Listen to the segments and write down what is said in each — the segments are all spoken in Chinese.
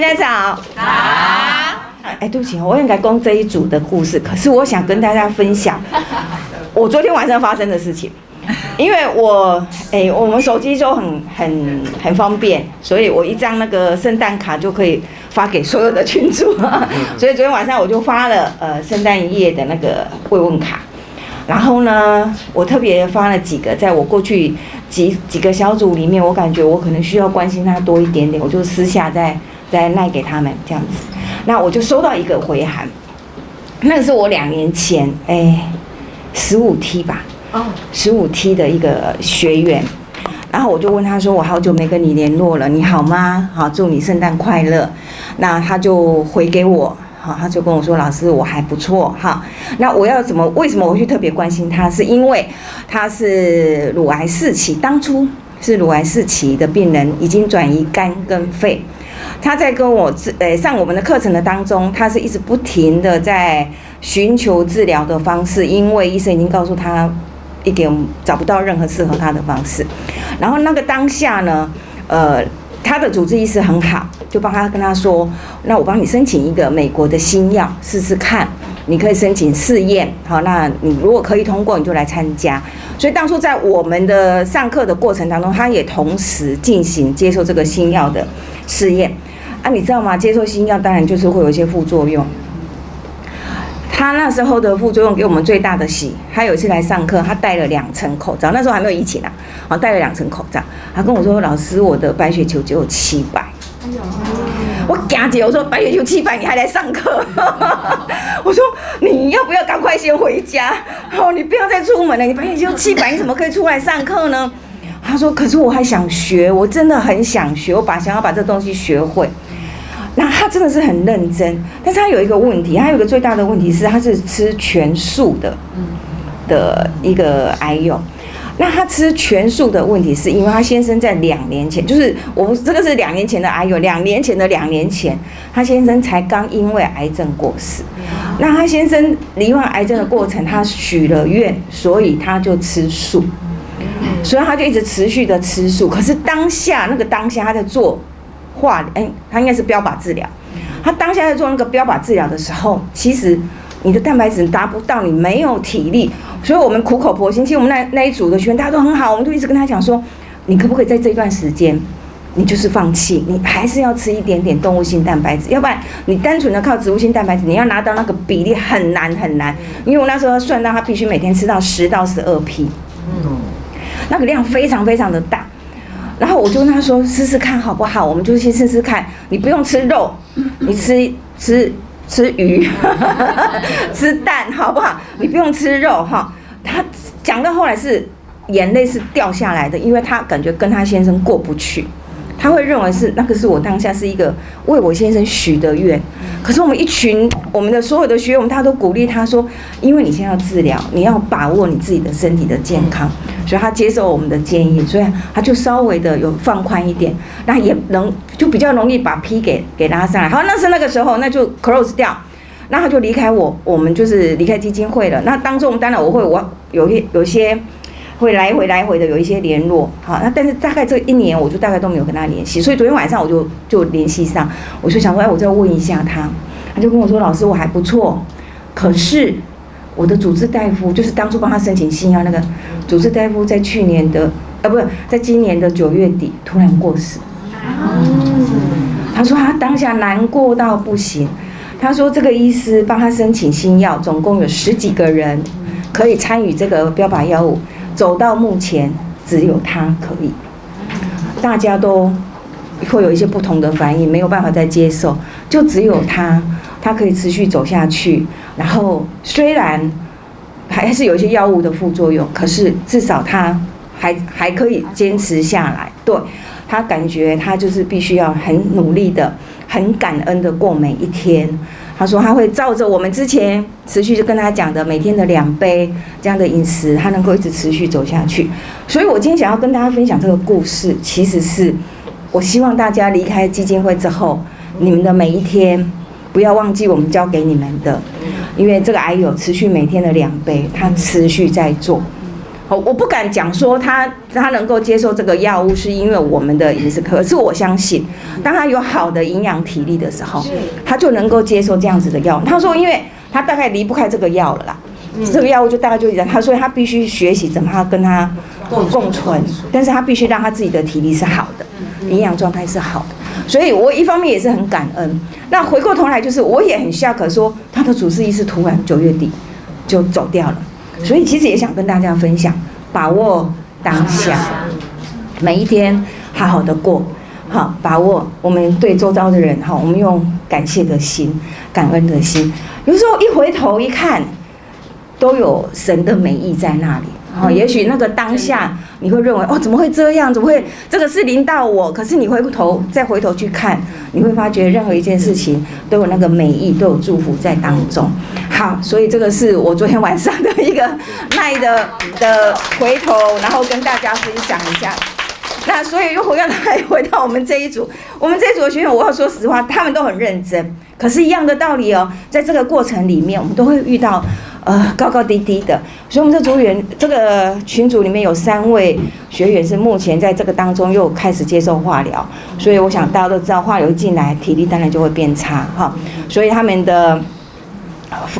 大家早。好。哎，对不起，我应该讲这一组的故事，可是我想跟大家分享我昨天晚上发生的事情。因为我哎，我们手机就很很很方便，所以我一张那个圣诞卡就可以发给所有的群主。所以昨天晚上我就发了呃圣诞夜的那个慰问卡。然后呢，我特别发了几个，在我过去几几个小组里面，我感觉我可能需要关心他多一点点，我就私下再再赖给他们这样子。那我就收到一个回函，那个是我两年前哎十五 T 吧，哦，十五 T 的一个学员，然后我就问他说，我好久没跟你联络了，你好吗？好，祝你圣诞快乐。那他就回给我。好，他就跟我说：“老师，我还不错。”哈，那我要怎么？为什么我会特别关心他？是因为他是乳癌四期，当初是乳癌四期的病人，已经转移肝跟肺。他在跟我治，呃，上我们的课程的当中，他是一直不停的在寻求治疗的方式，因为医生已经告诉他一点找不到任何适合他的方式。然后那个当下呢，呃。他的主治医师很好，就帮他跟他说：“那我帮你申请一个美国的新药试试看，你可以申请试验。好，那你如果可以通过，你就来参加。所以当初在我们的上课的过程当中，他也同时进行接受这个新药的试验。啊，你知道吗？接受新药当然就是会有一些副作用。”他那时候的副作用给我们最大的喜，他有一次来上课，他戴了两层口罩，那时候还没有疫情啊，好戴了两层口罩。他跟我说：“老师，我的白血球只有七百。”我赶紧我说：“白血球七百，你还来上课？” 我说：“你要不要赶快先回家？哦，你不要再出门了。你白血球七百，你怎么可以出来上课呢？”他说：“可是我还想学，我真的很想学，我把想要把这东西学会。”那他真的是很认真，但是他有一个问题，他有个最大的问题是他是吃全素的，的一个癌友。那他吃全素的问题是因为他先生在两年前，就是我这个是两年前的癌友，两年前的两年前，他先生才刚因为癌症过世。那他先生罹患癌症的过程，他许了愿，所以他就吃素，所以他就一直持续的吃素。可是当下那个当下他在做。化哎，他应该是标靶治疗。他当下在做那个标靶治疗的时候，其实你的蛋白质达不到，你没有体力，所以我们苦口婆心。其实我们那那一组的学员大家都很好，我们就一直跟他讲说，你可不可以在这一段时间，你就是放弃，你还是要吃一点点动物性蛋白质，要不然你单纯的靠植物性蛋白质，你要拿到那个比例很难很难。因为我那时候算到他必须每天吃到十到十二批，嗯，那个量非常非常的大。然后我就跟他说：“试试看好不好？我们就先试试看。你不用吃肉，你吃吃吃鱼，吃蛋好不好？你不用吃肉哈。”他讲到后来是眼泪是掉下来的，因为他感觉跟他先生过不去。他会认为是那个是我当下是一个为我先生许的愿，可是我们一群我们的所有的学员，我们大家都鼓励他说，因为你现在要治疗，你要把握你自己的身体的健康，所以他接受我们的建议，所以他就稍微的有放宽一点，那也能就比较容易把 P 给给拉上来。好，那是那个时候，那就 close 掉，那他就离开我，我们就是离开基金会了。那当中当然我会我有一有些。会来回来回的有一些联络，好，那但是大概这一年我就大概都没有跟他联系，所以昨天晚上我就就联系上，我就想说，哎，我再问一下他，他就跟我说，老师我还不错，可是我的主治大夫就是当初帮他申请新药那个主治大夫，在去年的，呃，不是在今年的九月底突然过世，他说他当下难过到不行，他说这个医师帮他申请新药，总共有十几个人可以参与这个标靶药物。走到目前，只有他可以，大家都会有一些不同的反应，没有办法再接受，就只有他，他可以持续走下去。然后虽然还是有一些药物的副作用，可是至少他还还可以坚持下来。对他感觉他就是必须要很努力的、很感恩的过每一天。他说他会照着我们之前持续就跟他讲的每天的两杯这样的饮食，他能够一直持续走下去。所以我今天想要跟大家分享这个故事，其实是我希望大家离开基金会之后，你们的每一天不要忘记我们教给你们的，因为这个癌友持续每天的两杯，他持续在做。我我不敢讲说他他能够接受这个药物，是因为我们的饮食。可是我相信，当他有好的营养体力的时候，他就能够接受这样子的药。他说，因为他大概离不开这个药了啦，这个药物就大概就他，所以他必须学习怎么跟他共存。但是他必须让他自己的体力是好的，营养状态是好的。所以我一方面也是很感恩。那回过头来就是我也很下可说他的主治医师突然九月底就走掉了。所以其实也想跟大家分享，把握当下，每一天好好的过，好把握我们对周遭的人哈，我们用感谢的心、感恩的心，有时候一回头一看，都有神的美意在那里。好，也许那个当下你会认为哦，怎么会这样？怎么会这个是临到我？可是你回过头再回头去看，你会发觉任何一件事情都有那个美意，都有祝福在当中。好，所以这个是我昨天晚上的一个 耐的的回头，然后跟大家分享一下。那所以又回到来回到我们这一组，我们这一组的学员，我要说实话，他们都很认真。可是，一样的道理哦，在这个过程里面，我们都会遇到。呃，高高低低的，所以我们这组员这个群组里面有三位学员是目前在这个当中又开始接受化疗，所以我想大家都知道，化疗进来体力当然就会变差哈，所以他们的，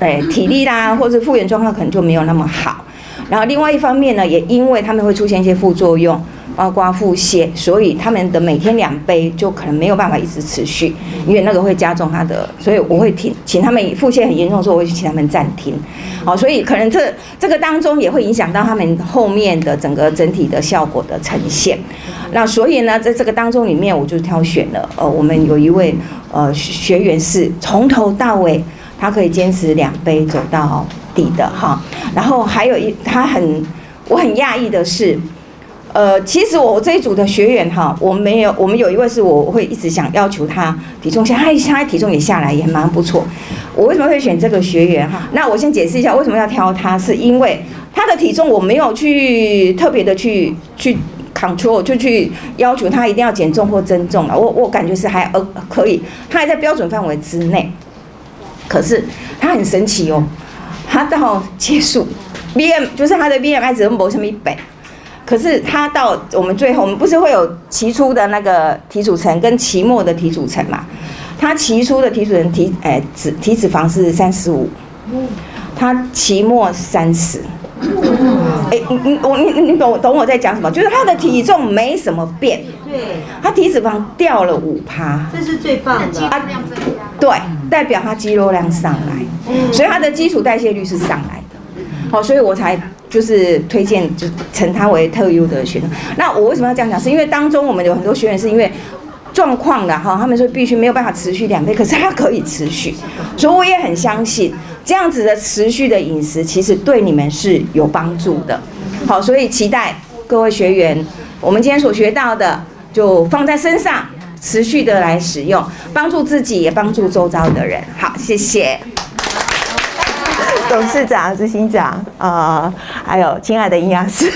诶体力啦或者复原状况可能就没有那么好，然后另外一方面呢，也因为他们会出现一些副作用。包括腹泻，所以他们的每天两杯就可能没有办法一直持续，因为那个会加重他的，所以我会停，请他们腹泻很严重的时候，我会请他们暂停。好，所以可能这这个当中也会影响到他们后面的整个整体的效果的呈现。那所以呢，在这个当中里面，我就挑选了，呃，我们有一位呃学员是从头到尾他可以坚持两杯走到底的哈，然后还有一他很我很讶异的是。呃，其实我这一组的学员哈，我没有，我们有一位是我会一直想要求他体重下，他他体重也下来，也蛮不错。我为什么会选这个学员哈？那我先解释一下为什么要挑他，是因为他的体重我没有去特别的去去 control，就去要求他一定要减重或增重了。我我感觉是还呃可以，他还在标准范围之内。可是他很神奇哦，他到结束 B M 就是他的 B M I 值没什么一百。可是他到我们最后，我们不是会有期初的那个体组成跟期末的体组成嘛？他期初的体组成体诶脂体脂肪是三十五，他期末三十。哎，你你我你你懂懂我在讲什么？就是他的体重没什么变，对，他体脂肪掉了五趴，这是最棒的。啊，对，代表他肌肉量上来，所以他的基础代谢率是上来的。好，所以我才。就是推荐，就称他为特优的学生。那我为什么要这样讲？是因为当中我们有很多学员是因为状况的哈，他们说必须没有办法持续两倍，可是他可以持续，所以我也很相信这样子的持续的饮食，其实对你们是有帮助的。好，所以期待各位学员，我们今天所学到的就放在身上，持续的来使用，帮助自己也帮助周遭的人。好，谢谢。董事长、执行长啊，还有亲爱的营养师，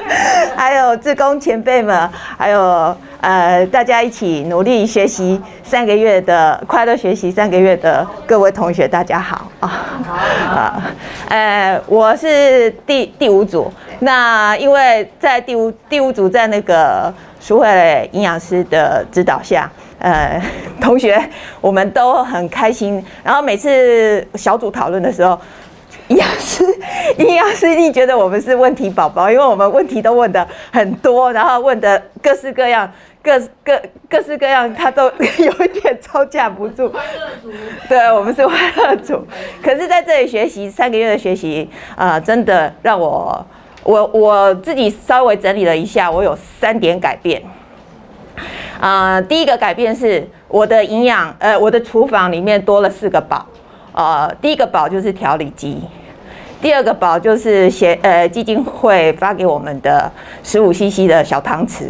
还有志工前辈们，还有呃，大家一起努力学习三个月的快乐学习三个月的各位同学，大家好啊！好，呃，我是第第五组，那因为在第五第五组在那个淑慧营养师的指导下，呃，同学我们都很开心，然后每次小组讨论的时候。营养师，营养师一定觉得我们是问题宝宝，因为我们问题都问的很多，然后问的各式各样、各各各式各样，他都有一点招架不住。对，我们是欢乐组。可是在这里学习三个月的学习啊，真的让我我我自己稍微整理了一下，我有三点改变。啊，第一个改变是我的营养，呃，我的厨房里面多了四个宝。呃，第一个宝就是调理机。第二个宝就是协呃基金会发给我们的十五 CC 的小汤匙，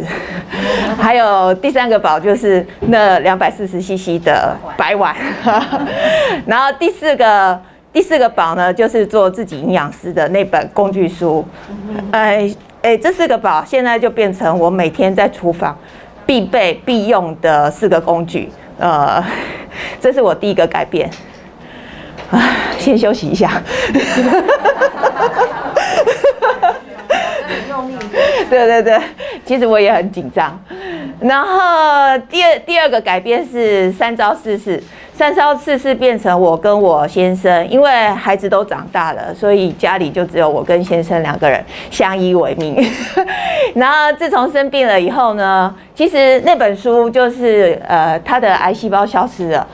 还有第三个宝就是那两百四十 CC 的白碗，然后第四个第四个宝呢就是做自己营养师的那本工具书，哎哎这四个宝现在就变成我每天在厨房必备必用的四个工具，呃，这是我第一个改变。先休息一下。用力。对对对，其实我也很紧张。然后第二第二个改变是三招四式，三招四式变成我跟我先生，因为孩子都长大了，所以家里就只有我跟先生两个人相依为命。然后自从生病了以后呢，其实那本书就是呃他的癌细胞消失了。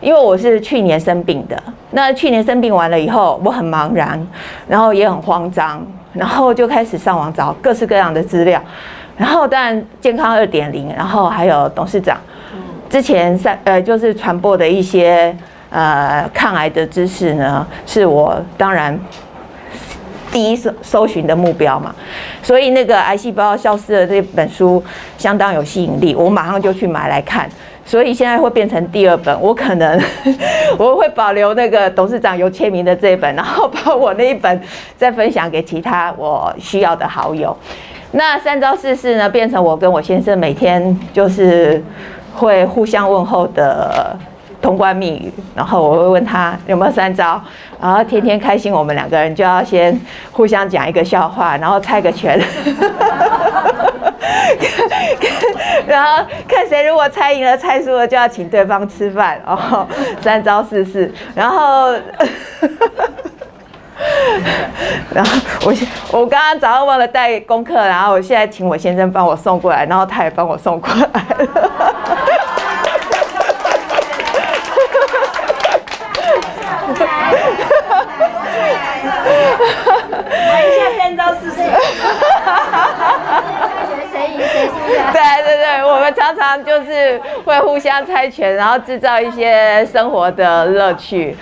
因为我是去年生病的，那去年生病完了以后，我很茫然，然后也很慌张，然后就开始上网找各式各样的资料，然后当然健康二点零，然后还有董事长之前三呃就是传播的一些呃抗癌的知识呢，是我当然第一搜搜寻的目标嘛，所以那个癌细胞消失的这本书相当有吸引力，我马上就去买来看。所以现在会变成第二本，我可能 我会保留那个董事长有签名的这一本，然后把我那一本再分享给其他我需要的好友。那三招四式呢，变成我跟我先生每天就是会互相问候的通关密语，然后我会问他有没有三招，然后天天开心，我们两个人就要先互相讲一个笑话，然后猜个拳。然后看谁如果猜赢了、猜输了，就要请对方吃饭哦。三招四式，然后，然后我我刚刚早上忘了带功课，然后我现在请我先生帮我送过来，然后他也帮我送过来。玩一下三招四式。对对对，我们常常就是会互相猜拳，然后制造一些生活的乐趣。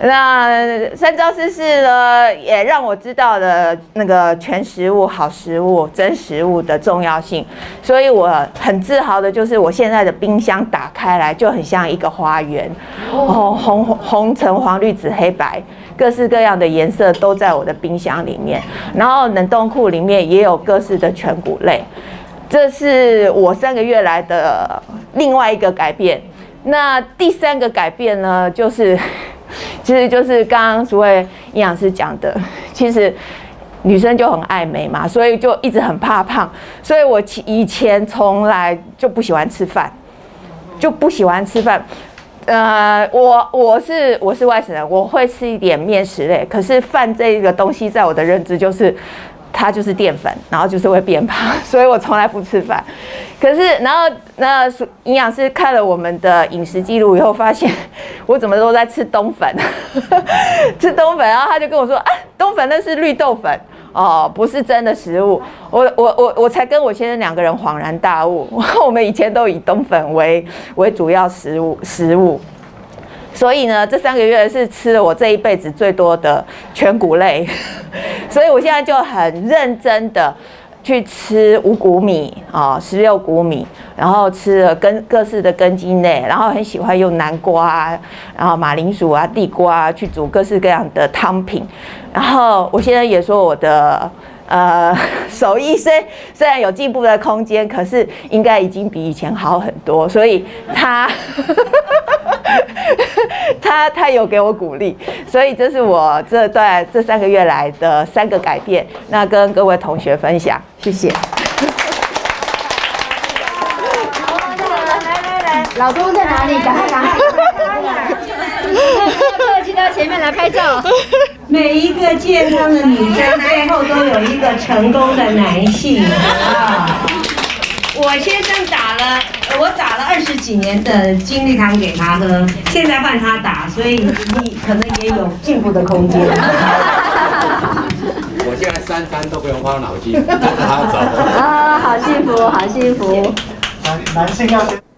那三招四式呢，也让我知道了那个全食物、好食物、真食物的重要性。所以我很自豪的就是，我现在的冰箱打开来就很像一个花园，哦，红红橙黄绿紫黑白，各式各样的颜色都在我的冰箱里面。然后冷冻库里面也有各式的全谷类。这是我三个月来的另外一个改变。那第三个改变呢，就是，其实就是刚刚所谓营养师讲的，其实女生就很爱美嘛，所以就一直很怕胖。所以我以前从来就不喜欢吃饭，就不喜欢吃饭。呃，我我是我是外省人，我会吃一点面食类，可是饭这个东西，在我的认知就是。它就是淀粉，然后就是会变胖，所以我从来不吃饭。可是，然后那营养师看了我们的饮食记录以后，发现我怎么都在吃冬粉，吃冬粉，然后他就跟我说：“啊，冬粉那是绿豆粉哦，不是真的食物。”我我我我才跟我先生两个人恍然大悟，我们以前都以冬粉为为主要食物食物。所以呢，这三个月是吃了我这一辈子最多的全谷类，所以我现在就很认真的去吃五谷米啊，十六谷米，然后吃了根各式的根茎类，然后很喜欢用南瓜啊，然后马铃薯啊、地瓜啊去煮各式各样的汤品，然后我现在也说我的。呃，手艺虽虽然有进步的空间，可是应该已经比以前好很多，所以他 他他有给我鼓励，所以这是我这段这三个月来的三个改变，那跟各位同学分享，谢谢。来来来，老公在哪里？赶快赶快。客气到前面来拍照。每一个健康的女生背后都有一个成功的男性啊！我先生打了，我打了二十几年的精力汤给他喝，现在换他打，所以你可能也有进步的空间。我现在三餐都不用花脑筋，跟 着他走。啊，好幸福，好幸福。男男性要先。